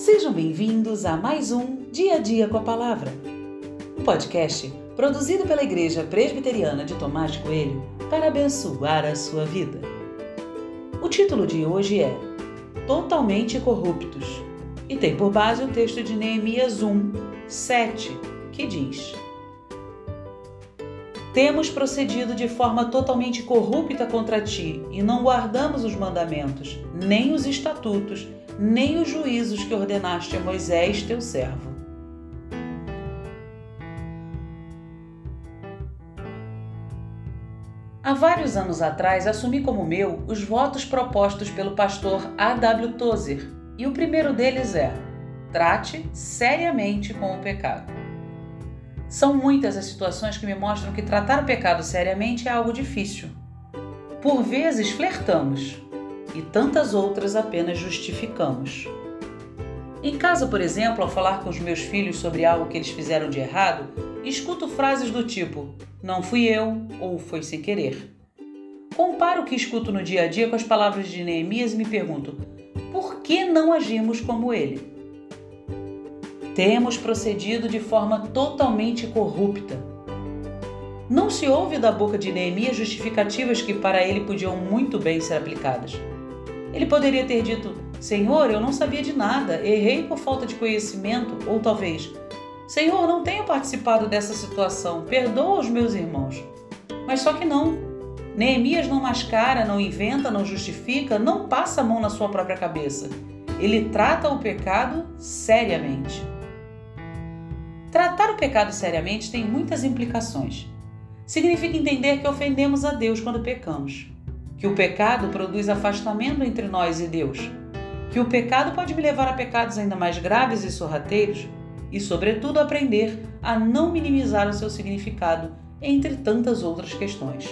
Sejam bem-vindos a mais um Dia a Dia com a Palavra, um podcast produzido pela Igreja Presbiteriana de Tomás Coelho para abençoar a sua vida. O título de hoje é Totalmente Corruptos e tem por base o texto de Neemias 1, 7, que diz: Temos procedido de forma totalmente corrupta contra ti e não guardamos os mandamentos, nem os estatutos, nem os juízos que ordenaste a Moisés, teu servo. Há vários anos atrás assumi como meu os votos propostos pelo pastor A.W. Tozer, e o primeiro deles é: trate seriamente com o pecado. São muitas as situações que me mostram que tratar o pecado seriamente é algo difícil. Por vezes flertamos, e tantas outras apenas justificamos. Em casa, por exemplo, ao falar com os meus filhos sobre algo que eles fizeram de errado, escuto frases do tipo: não fui eu ou foi sem querer. Comparo o que escuto no dia a dia com as palavras de Neemias e me pergunto: por que não agimos como ele? Temos procedido de forma totalmente corrupta. Não se ouve da boca de Neemias justificativas que para ele podiam muito bem ser aplicadas. Ele poderia ter dito: Senhor, eu não sabia de nada, errei por falta de conhecimento, ou talvez: Senhor, não tenho participado dessa situação, perdoa os meus irmãos. Mas só que não. Neemias não mascara, não inventa, não justifica, não passa a mão na sua própria cabeça. Ele trata o pecado seriamente. Tratar o pecado seriamente tem muitas implicações. Significa entender que ofendemos a Deus quando pecamos que o pecado produz afastamento entre nós e Deus, que o pecado pode me levar a pecados ainda mais graves e sorrateiros, e, sobretudo, aprender a não minimizar o seu significado, entre tantas outras questões.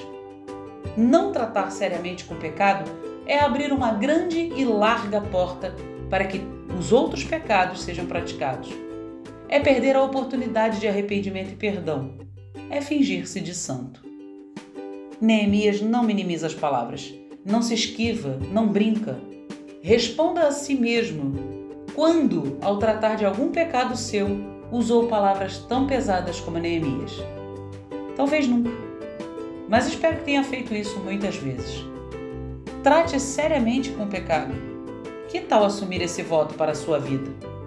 Não tratar seriamente com o pecado é abrir uma grande e larga porta para que os outros pecados sejam praticados. É perder a oportunidade de arrependimento e perdão. É fingir-se de santo. Neemias não minimiza as palavras, não se esquiva, não brinca. Responda a si mesmo quando, ao tratar de algum pecado seu, usou palavras tão pesadas como Neemias. Talvez nunca, mas espero que tenha feito isso muitas vezes. Trate seriamente com o pecado. Que tal assumir esse voto para a sua vida?